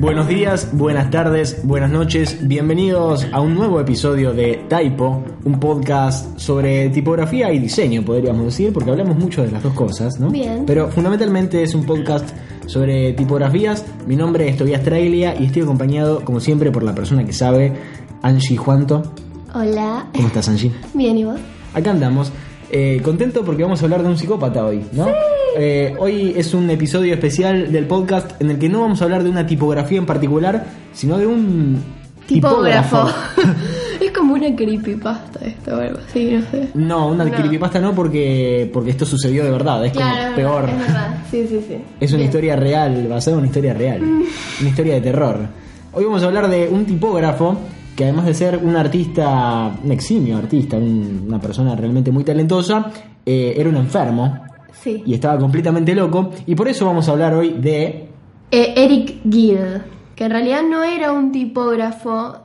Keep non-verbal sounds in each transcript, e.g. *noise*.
Buenos días, buenas tardes, buenas noches, bienvenidos a un nuevo episodio de Typo, un podcast sobre tipografía y diseño, podríamos decir, porque hablamos mucho de las dos cosas, ¿no? Bien. Pero fundamentalmente es un podcast sobre tipografías. Mi nombre es Tobias Trailia y estoy acompañado, como siempre, por la persona que sabe, Angie Juanto. Hola. ¿Cómo estás, Angie? Bien, ¿y vos? Acá andamos. Eh, contento porque vamos a hablar de un psicópata hoy, ¿no? Eh, hoy es un episodio especial del podcast en el que no vamos a hablar de una tipografía en particular, sino de un Tipógrafo. *laughs* es como una creepypasta esto o algo así, no sé. No, una No. creepypasta no porque, porque esto sucedió de verdad, es Claro, como peor. Es verdad, sí, sí, sí. Es una Bien. historia real, basada en una historia real. Una historia de terror. Hoy vamos a hablar de un tipógrafo que además de ser un artista, un eximio artista, un- una persona realmente muy talentosa, eh, era un enfermo Sí. y estaba completamente loco. Y por eso vamos a hablar hoy de Eh, Eric Gill, que en realidad no era un tipógrafo.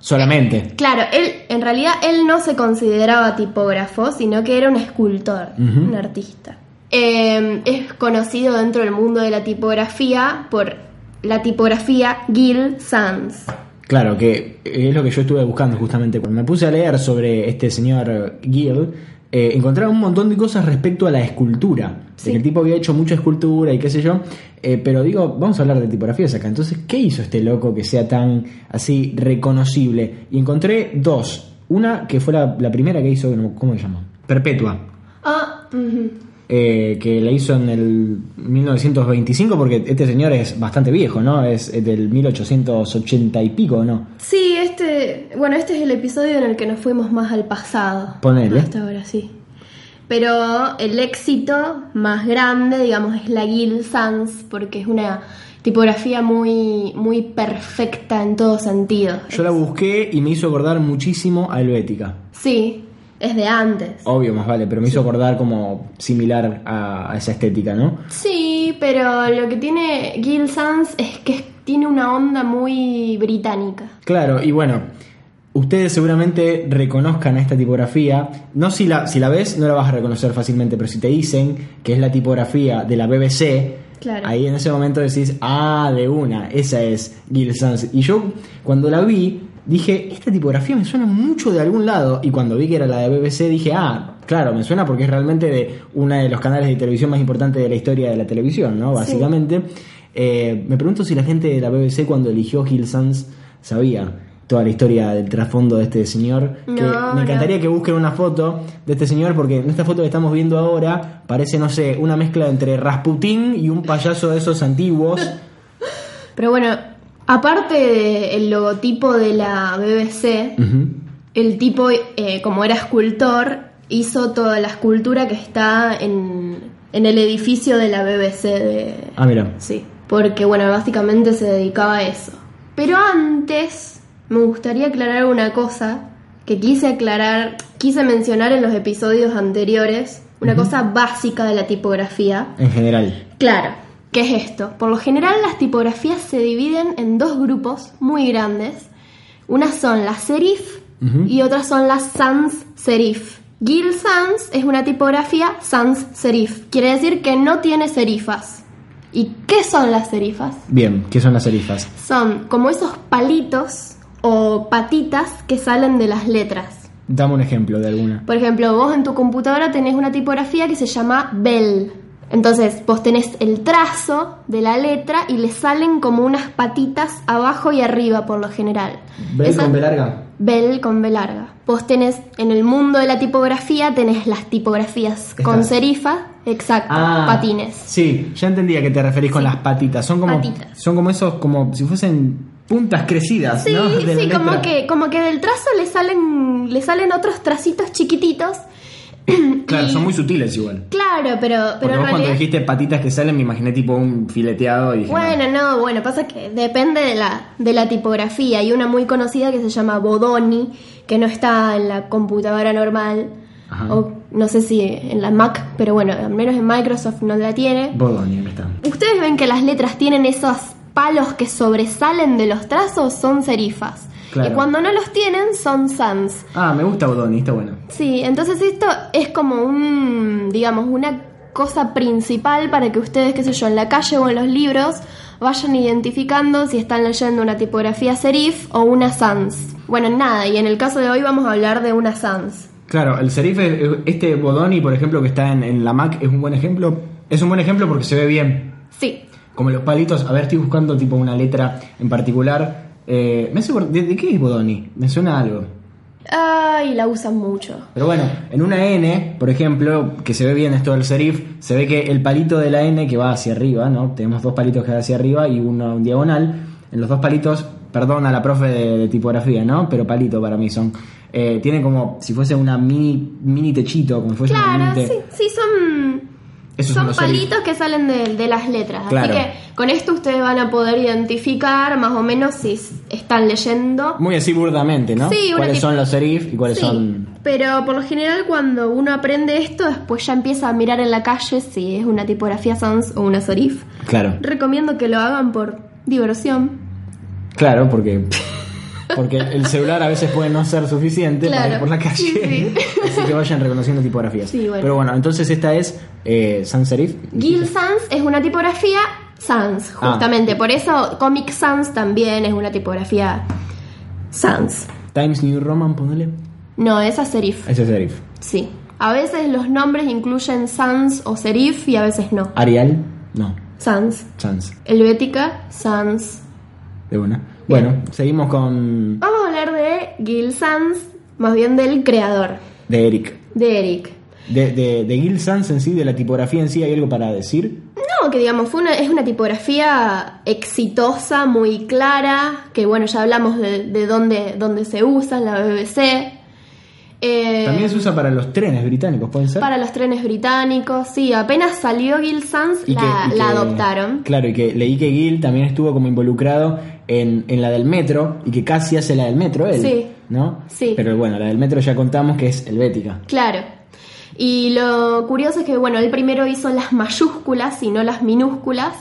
solamente. Claro, él, en realidad él no se consideraba tipógrafo, sino que era un escultor, un artista. Eh, es conocido dentro del mundo de la tipografía por la tipografía Gill Sans. Claro, que es lo que yo estuve buscando justamente. Cuando me puse a leer sobre este señor Gill, eh, encontraba un montón de cosas respecto a la escultura. Sí. el tipo había hecho mucha escultura y qué sé yo. Eh, pero digo, vamos a hablar de tipografías acá. Entonces, ¿qué hizo este loco que sea tan así reconocible? Y encontré dos. Una que fue la, la primera que hizo, ¿cómo se llama? Perpetua. Ah, ujú. Eh, que la hizo en el 1925, porque este señor es bastante viejo, ¿no? Es del 1880 y pico, ¿no? Sí, este, bueno, este es el episodio en el que nos fuimos más al pasado. Ponele. Hasta ahora, sí. Pero el éxito más grande, digamos, es la Gill Sans, porque es una tipografía muy, muy perfecta en todo sentido. Yo la busqué y me hizo acordar muchísimo a Helvética. Sí, es de antes. Obvio, más vale, pero me hizo acordar como similar a, a esa estética, ¿no? Sí, pero lo que tiene Gill Sans es que tiene una onda muy británica. Claro, y bueno, ustedes seguramente reconozcan esta tipografía. No si la, si la ves, no la vas a reconocer fácilmente, pero si te dicen que es la tipografía de la BBC, Claro. ahí en ese momento decís, ah, de una, esa es Gill Sans. Y yo, cuando la vi, dije, esta tipografía me suena mucho de algún lado. Y cuando vi que era la de BBC, dije, ah, claro, me suena porque es realmente de uno de los canales de televisión más importantes de la historia de la televisión, ¿no? Sí. Básicamente. Eh, me pregunto si la gente de la BBC cuando eligió Gill Sans sabía toda la historia del trasfondo de este señor. Que me encantaría no. que busquen una foto de este señor porque en esta foto que estamos viendo ahora parece, no sé, una mezcla entre Rasputín y un payaso de esos antiguos. *laughs* Pero bueno, aparte del logotipo de la BBC. El tipo, eh, como era escultor, hizo toda la escultura que está en, en el edificio de la BBC de... Ah, mira. Sí, porque bueno, básicamente se dedicaba a eso. Pero antes me gustaría aclarar una cosa que quise aclarar, quise mencionar en los episodios anteriores, una cosa básica de la tipografía. En general. Claro, ¿qué es esto? Por lo general las tipografías se dividen en dos grupos muy grandes. Unas son las serif y otras son las sans serif. Gill sans es una tipografía sans serif. Quiere decir que no tiene serifas. ¿Y qué son las serifas? Bien, ¿qué son las serifas? Son como esos palitos o patitas que salen de las letras. Dame un ejemplo de alguna. Por ejemplo, vos en tu computadora tenés una tipografía que se llama Bell. Entonces, vos tenés el trazo de la letra y le salen como unas patitas abajo y arriba por lo general. ¿Ves Esa- con B larga? Bell con B larga. Vos tenés, en el mundo de la tipografía, tenés las tipografías con serifa, exacto, Ah, patines. Sí, ya entendí a qué te referís con las patitas. Son como, Patitas. son como esos, como si fuesen puntas crecidas, Sí, ¿no? *laughs* De sí, como que, como que del trazo le salen, le salen otros tracitos chiquititos. *clears throat* Claro, y- son muy sutiles igual. Claro, pero, pero vos cuando dijiste patitas que salen me imaginé tipo un fileteado y dije, Bueno, no, bueno, pasa que depende de la, de la tipografía. Hay una muy conocida que se llama Bodoni, que no está en la computadora normal. Ajá. O no sé si en la Mac, pero bueno, al menos en Microsoft no la tiene. Bodoni, ahí está. Ustedes ven que las letras tienen esos palos que sobresalen de los trazos son serifas. Claro. Y cuando no los tienen son sans. Ah, me gusta Bodoni, está bueno. Sí, entonces esto es como un, digamos, una cosa principal para que ustedes, qué sé yo, en la calle o en los libros vayan identificando si están leyendo una tipografía serif o una sans. Bueno, nada, y en el caso de hoy vamos a hablar de una sans. Claro, el serif, es- este Bodoni, por ejemplo, que está en, en la Mac, es un buen ejemplo. Es un buen ejemplo porque se ve bien. Sí, Como los palitos, a ver, estoy buscando tipo una letra en particular. Eh, me hace ¿de, de qué es Bodoni? Me suena algo. ay, la usan mucho. Pero bueno, en una N, por ejemplo, que se ve bien esto del serif, se ve que el palito de la N que va hacia arriba, ¿no? Tenemos dos palitos que van hacia arriba y uno en diagonal. En los dos palitos, perdón a la profe de, de tipografía, ¿no? Pero palito para mí son. Eh, tiene como si fuese una mini, mini techito, como si fuese una Claro, mini sí, sí, son, Esos son palitos que salen de, de las letras. Claro. Así que con esto ustedes van a poder identificar más o menos si están leyendo. Muy así burdamente, ¿no? Sí, ¿Cuáles son los serif y cuáles Sí, son. pero por lo general cuando uno aprende esto, después ya empieza a mirar en la calle si es una tipografía sans o una serif. Claro, Recomiendo que lo hagan por diversión. claro, porque. *laughs* Porque el celular a veces puede no ser suficiente para ir por la calle. Sí, sí. *laughs* Así que vayan reconociendo tipografías. Sí, bueno. Pero bueno, entonces esta es eh, sans serif. Gil Sans es una tipografía sans, Ah. justamente. Por eso Comic Sans también es una tipografía sans. Times New Roman, ponele. No, esa es serif. Ese es serif. Sí. A veces los nombres incluyen sans o serif y a veces no. Arial, no. Sans. Sans, Helvética, sans. de Bueno, seguimos con. Vamos a hablar de Gil Sans, más bien del creador, De Eric. de Eric. De, de, de Gil Sans en sí, de la tipografía en sí, ¿hay algo para decir? No, que digamos, fue una, es una tipografía exitosa, muy clara, que bueno, ya hablamos de, de dónde, dónde se usa, en la BBC. Eh, También se usa para los trenes británicos, ¿pueden ser? para los trenes británicos, sí, apenas salió Gil Sans, Y la, que- y la que- adoptaron. Claro, y que leí que Gil también estuvo como involucrado en, en la del metro y que casi hace la del metro él. Sí. ¿No? Sí. Pero bueno, la del metro ya contamos que es helvética. Claro. Y lo curioso es que, bueno, él primero hizo las mayúsculas y no las minúsculas,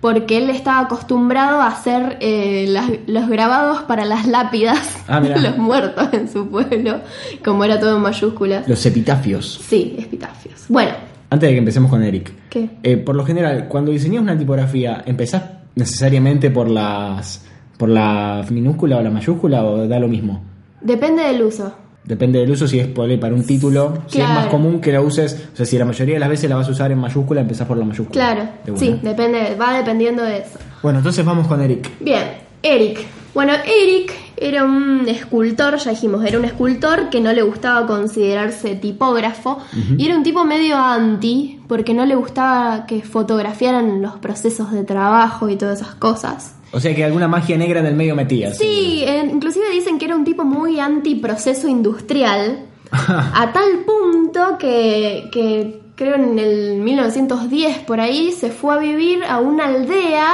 porque él estaba acostumbrado a hacer eh, las- los grabados para las lápidas Ah, de los muertos en su pueblo, como era todo en mayúsculas. Los epitafios. Sí, epitafios. Bueno, Antes de que empecemos con Eric. ¿qué? Eh, por lo general, cuando diseñas una tipografía, ¿empezás necesariamente por las por la minúscula o la mayúscula o da lo mismo? Depende del uso. Depende del uso, si es para un título, si es Claro. más común que la uses, o sea, si la mayoría de las veces la vas a usar en mayúscula, empezás por la mayúscula. Claro, De sí, depende, va dependiendo de eso. Bueno, entonces vamos con Eric. Bien, Eric. Bueno, Eric era un escultor, ya dijimos, era un escultor que no le gustaba considerarse tipógrafo y era un tipo medio anti porque no le gustaba que fotografiaran los procesos de trabajo y todas esas cosas. O sea que alguna magia negra en el medio metías. Sí, eh, inclusive dicen que era un tipo muy anti proceso industrial, *laughs* a tal punto que, que creo en el 1910 por ahí se fue a vivir a una aldea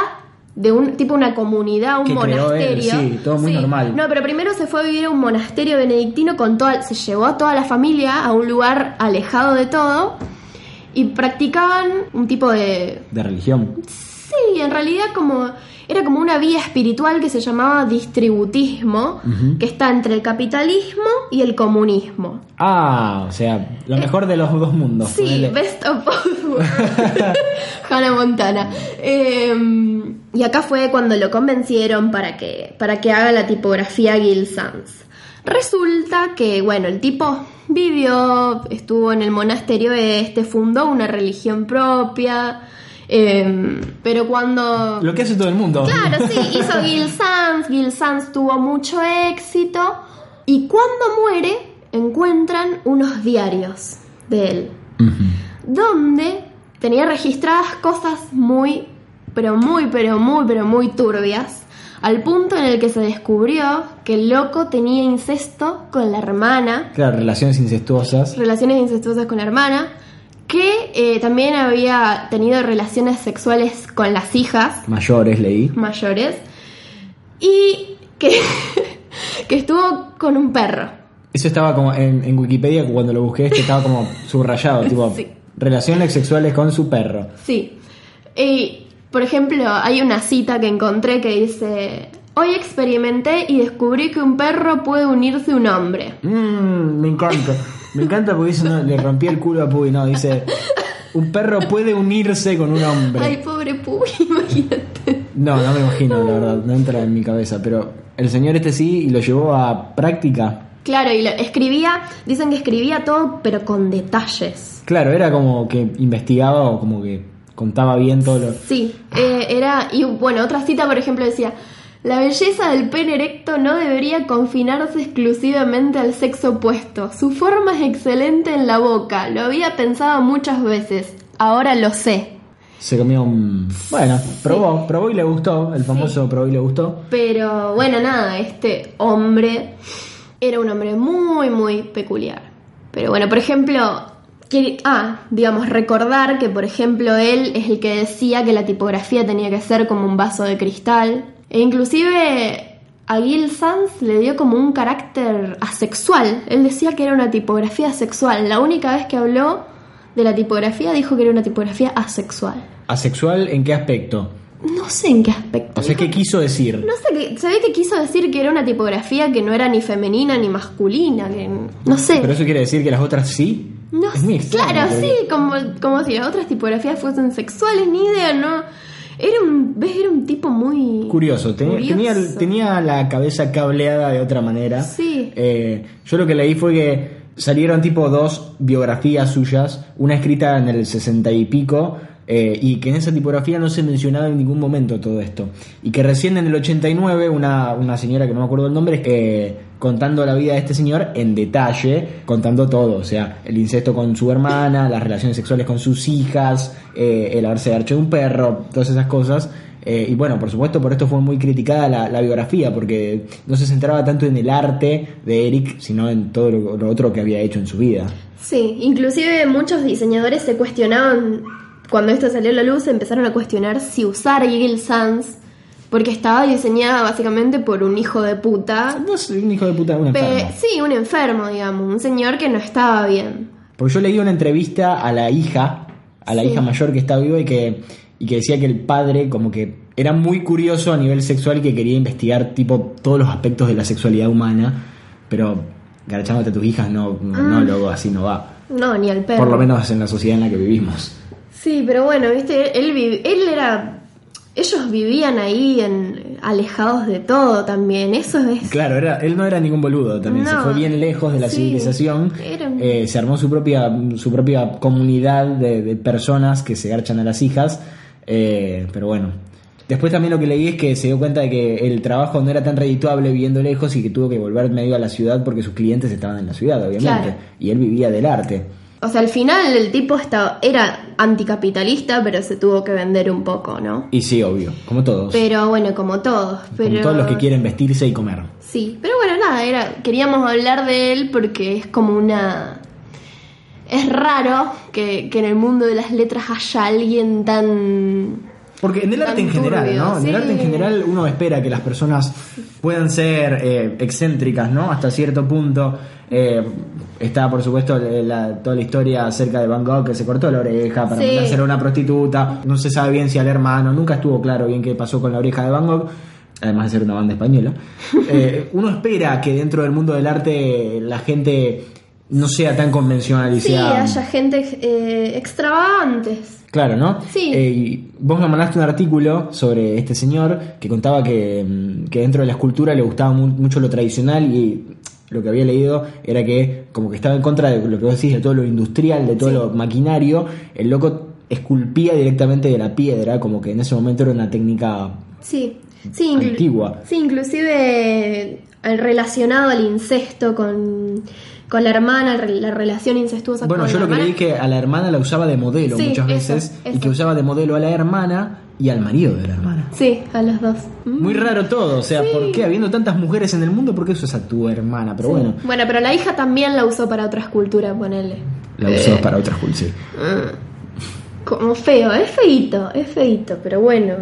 de un tipo una comunidad, un Que creó él, monasterio. sí, todo muy normal. No, pero primero se fue a vivir a un monasterio benedictino con toda, se llevó a toda la familia a un lugar alejado de todo y practicaban un tipo de, De religión. Sí, en realidad como era como una vía espiritual que se llamaba distributismo, que está entre el capitalismo y el comunismo. Ah, o sea, lo mejor de los dos mundos. Sí, ponele. best of both worlds. *laughs* Hannah Montana. Eh, y acá fue cuando lo convencieron para que, para que haga la tipografía Gil Sans. Resulta que, bueno, el tipo vivió, estuvo en el monasterio este, fundó una religión propia, eh, pero cuando... Lo que hace todo el mundo. Claro, sí, *laughs* hizo Gil Sans, Gil Sans tuvo mucho éxito y cuando muere encuentran unos diarios de él, donde tenía registradas cosas muy, pero muy, pero muy, pero muy turbias, al punto en el que se descubrió que el loco tenía incesto con la hermana, Claro, relaciones incestuosas. relaciones incestuosas con la hermana, que eh, también había tenido relaciones sexuales con las hijas, Mayores, leí. mayores y que, *laughs* que estuvo con un perro. Eso estaba como en, en Wikipedia, cuando lo busqué, este estaba como *laughs* subrayado, tipo, Sí. relaciones sexuales con su perro. Sí. Y Por ejemplo, hay una cita que encontré que dice, hoy experimenté y descubrí que un perro puede unirse a un hombre. Mm, me encanta. *laughs* Me encanta porque dice, no, le rompí el culo a Puy. No, dice, un perro puede unirse con un hombre. Ay, pobre Puy, *laughs* imagínate. No, no me imagino, la verdad. No entra en mi cabeza. Pero el señor este sí y lo llevó a práctica. Claro, y lo- escribía, dicen que escribía todo, pero con detalles. Claro, era como que investigaba o como que contaba bien todo lo... Sí, eh, era, y bueno, otra cita, por ejemplo, decía, la belleza del pene erecto no debería confinarse exclusivamente al sexo opuesto. Su forma es excelente en la boca, lo había pensado muchas veces, ahora lo sé. Se comió un... Bueno, probó, probó y le gustó. El famoso probó y le gustó. Pero bueno, nada, este hombre era un hombre muy, muy peculiar. Pero bueno, por ejemplo, ah, digamos, recordar que, por ejemplo, él es el que decía que la tipografía tenía que ser como un vaso de cristal. E inclusive a Gil Sans le dio como un carácter asexual. Él decía que era una tipografía asexual. La única vez que habló de la tipografía dijo que era una tipografía asexual. ¿Asexual en qué aspecto? No sé en qué aspecto. O sea, ¿qué quiso decir? No sé, qué- se ve que quiso decir que era una tipografía que no era ni femenina ni masculina, que no sé. ¿Pero eso quiere decir que las otras sí? no sé, claro, sí, como, como si las otras tipografías fuesen sexuales, ni idea, ¿no? Era un, ves, era un tipo muy... Curioso, tenía, curioso. tenía, tenía la cabeza cableada de otra manera. Sí. Eh, yo lo que leí fue que salieron tipo dos biografías suyas, una escrita en el 60 y pico, eh, y que en esa tipografía no se mencionaba en ningún momento todo esto. Y que recién en el 89 una, una señora que no me acuerdo el nombre, eh, contando la vida de este señor en detalle, contando todo, o sea, el incesto con su hermana, las relaciones sexuales con sus hijas, eh, el haberse hecho un perro, todas esas cosas. Eh, y bueno, por supuesto, por esto fue muy criticada la, biografía, porque no se centraba tanto en el arte de Eric, sino en todo lo otro que había hecho en su vida. Sí, inclusive muchos diseñadores se cuestionaban, cuando esto salió a la luz, empezaron a cuestionar si usar Eagle Sans, porque estaba diseñada básicamente por un hijo de puta. No es un hijo de puta, un enfermo. sí, un enfermo, digamos, un señor que no estaba bien. Porque yo leí una entrevista a la hija, a la Sí. hija mayor que está viva y que, y que decía que el padre como que era muy curioso a nivel sexual y que quería investigar tipo todos los aspectos de la sexualidad humana, pero garachándote a tus hijas no, no, no, luego así no va. No, ni al perro. Por lo menos en la sociedad en la que vivimos. Sí, pero bueno, viste, él, él era... Ellos vivían ahí en, alejados de todo también, eso es... Claro, era, él no era ningún boludo también, se fue bien lejos de la Sí, civilización, un- eh, se armó su propia, su propia comunidad de, de personas que se garchan a las hijas, eh, pero bueno. Después también lo que leí es que se dio cuenta de que el trabajo no era tan redituable viviendo lejos y que tuvo que volver medio a la ciudad porque sus clientes estaban en la ciudad, obviamente, Claro. y él vivía del arte. O sea, al final el tipo estaba, era anticapitalista, pero se tuvo que vender un poco, ¿no? Y sí, obvio, como todos, Pero bueno, como todos. Pero... como todos los que quieren vestirse y comer. Sí, pero bueno, nada, era, queríamos hablar de él porque es como una... Es raro que, que en el mundo de las letras haya alguien tan... Porque en el arte en general, turbio, ¿no? En el arte en general uno espera que las personas puedan ser eh, excéntricas, ¿no? Hasta cierto punto. Eh, está, por supuesto, eh, la- toda la historia acerca de Van Gogh que se cortó la oreja para Sí. mandarse a una prostituta. No se sabe bien si al hermano, nunca estuvo claro bien qué pasó con la oreja de Van Gogh. Además de ser una banda española. *laughs* Eh, uno espera que dentro del mundo del arte la gente no sea tan convencional y Sí, sea. haya gente eh, extravagantes. Claro, ¿no? Sí. Eh, y vos me mandaste un artículo sobre este señor que contaba que, mm, que dentro de la escultura le gustaba mu- mucho lo tradicional y lo que había leído era que como que estaba en contra de lo que vos decís, de todo lo industrial, de todo Sí. lo maquinario, el loco esculpía directamente de la piedra, como que en ese momento era una técnica Sí, sí, Antigua. Sí, inclusive eh, relacionado al incesto con, con la hermana, la relación incestuosa Bueno, con yo la lo que leí que a la hermana la usaba de modelo Sí, muchas eso, veces y que usaba de modelo a la hermana y al marido de la hermana. Sí, a los dos. Mm. Muy raro todo, o sea, ¿por qué habiendo tantas mujeres en el mundo, por qué usas a tu hermana? Pero bueno, Bueno, pero la hija también la usó para otra escultura, ponele. la usó para otras cool, sí. Como feo, es feito, es feito, pero bueno.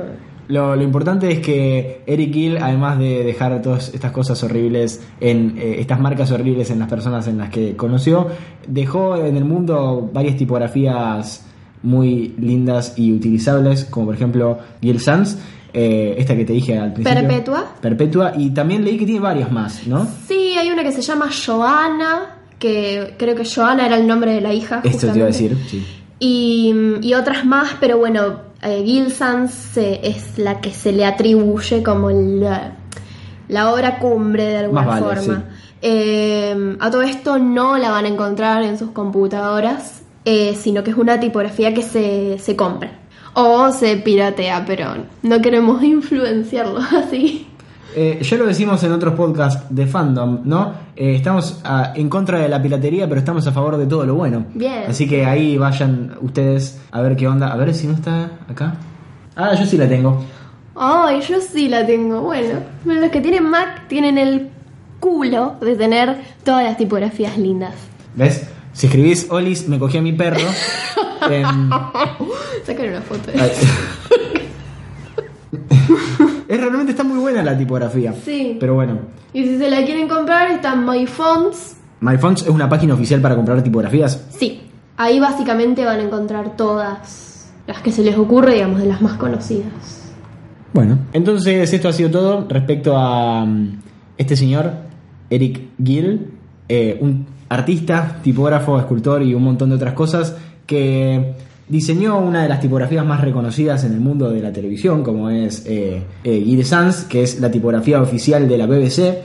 Lo, lo importante es que Eric Gill, además de dejar todas estas cosas horribles, en eh, estas marcas horribles en las personas en las que conoció, dejó en el mundo varias tipografías muy lindas y utilizables, como por ejemplo Gil Sans, eh, esta que te dije al principio. Perpetua. Perpetua, y también leí que tiene varias más, ¿no? Sí, hay una que se llama Joana, que creo que Joana era el nombre de la hija. Esto te iba a decir, sí. Y, y otras más, pero bueno, eh, Gil Sans eh, es la que se le atribuye como la, la obra cumbre de alguna vale, forma. Eh, a todo esto no la van a encontrar en sus computadoras, eh, sino que es una tipografía que se, se compra o se piratea, pero no queremos *laughs* influenciarlo así. Eh, ya lo decimos en otros podcasts de fandom, ¿no? Eh, estamos ah, en contra de la piratería, pero estamos a favor de todo lo bueno. Bien. Así que ahí vayan ustedes a ver qué onda. A ver si no está acá. Ah, yo sí la tengo. Ay, yo sí la tengo. Bueno, los que tienen Mac tienen el culo de tener todas las tipografías lindas. ¿Ves? Si escribís Olis, me cogí a mi perro. *laughs* em, Sacar una foto. de realmente está muy buena la tipografía. Sí. Pero bueno. Y si se la quieren comprar, están My Fonts. MyFonts es una página oficial para comprar tipografías. Sí, ahí básicamente van a encontrar todas las que se les ocurre, digamos, de las más conocidas. Bueno, entonces esto ha sido todo respecto a mm, este señor, Eric Gill, eh, un artista, tipógrafo, escultor y un montón de otras cosas que diseñó una de las tipografías más reconocidas en el mundo de la televisión, como es eh, eh, Guy de Sans, que es la tipografía oficial de la BBC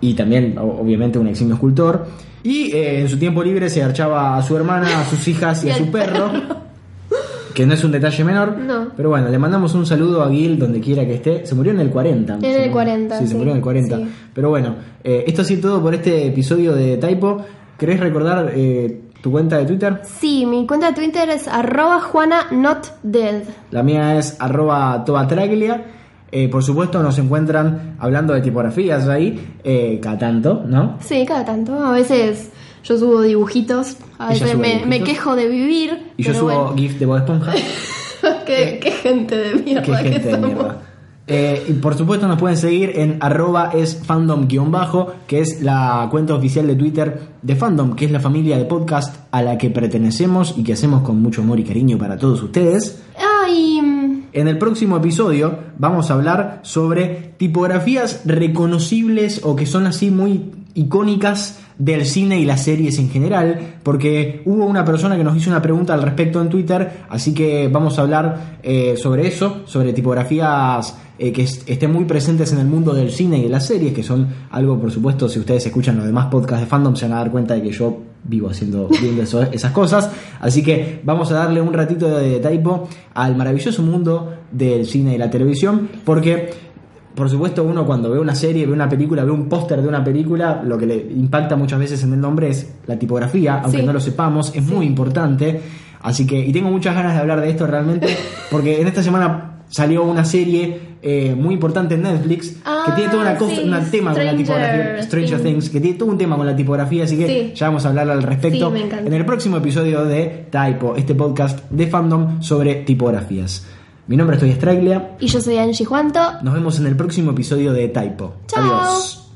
y también obviamente un eximio escultor. Y eh, en su tiempo libre se archaba a su hermana, a sus hijas y *laughs* Y a su perro. Que no es un detalle menor. No. Pero bueno, le mandamos un saludo a Gil donde quiera que esté. Se murió en el 40. En el murió- 40, Sí, se murió en el 40. sí. Pero bueno, eh, esto ha sido todo por este episodio de Typo. ¿Querés recordar eh, tu cuenta de Twitter? Sí, mi cuenta de Twitter es arroba juana not dead. La mía es arroba tobatraglia. Eh, por supuesto nos encuentran hablando de tipografías ahí, eh, cada tanto, ¿no? Sí, cada tanto. A veces yo subo dibujitos, a veces me, dibujitos. me quejo de vivir. Y yo subo bueno. GIF de Bob Esponja. *laughs* qué, qué gente de mierda Qué gente que de mierda. Eh, y por supuesto nos pueden seguir en arroba es fandom-bajo, que es la cuenta oficial de Twitter de Fandom, que es la familia de podcast a la que pertenecemos y que hacemos con mucho amor y cariño para todos ustedes. Ah, y mm, En el próximo episodio vamos a hablar sobre tipografías reconocibles o que son así muy icónicas del cine y las series en general, porque hubo una persona que nos hizo una pregunta al respecto en Twitter, así que vamos a hablar eh, sobre eso, sobre tipografías eh, que est- estén muy presentes en el mundo del cine y de las series, que son algo, por supuesto, si ustedes escuchan los demás podcasts de fandom, se van a dar cuenta de que yo vivo haciendo eso- *laughs* esas cosas. Así que vamos a darle un ratito de typo al maravilloso mundo del cine y la televisión, porque por supuesto uno cuando ve una serie, ve una película, ve un póster de una película, lo que le impacta muchas veces en el nombre es la tipografía, aunque Sí. no lo sepamos, es muy importante. Así que, y tengo muchas ganas de hablar de esto realmente, *laughs* porque en esta semana salió una serie eh, muy importante en Netflix que Ah, tiene toda una cosa, sí, un tema con la tipografía, Stranger Things. Things, que tiene todo un tema con la tipografía, así que Sí. ya vamos a hablar al respecto en el próximo episodio de Typo, este podcast de fandom sobre tipografías. Mi nombre es Toy Straglia. y yo soy Angie Juanto. Nos vemos en el próximo episodio de Typo. Chao. Adiós.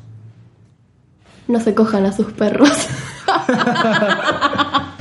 No se cojan a sus perros. *laughs*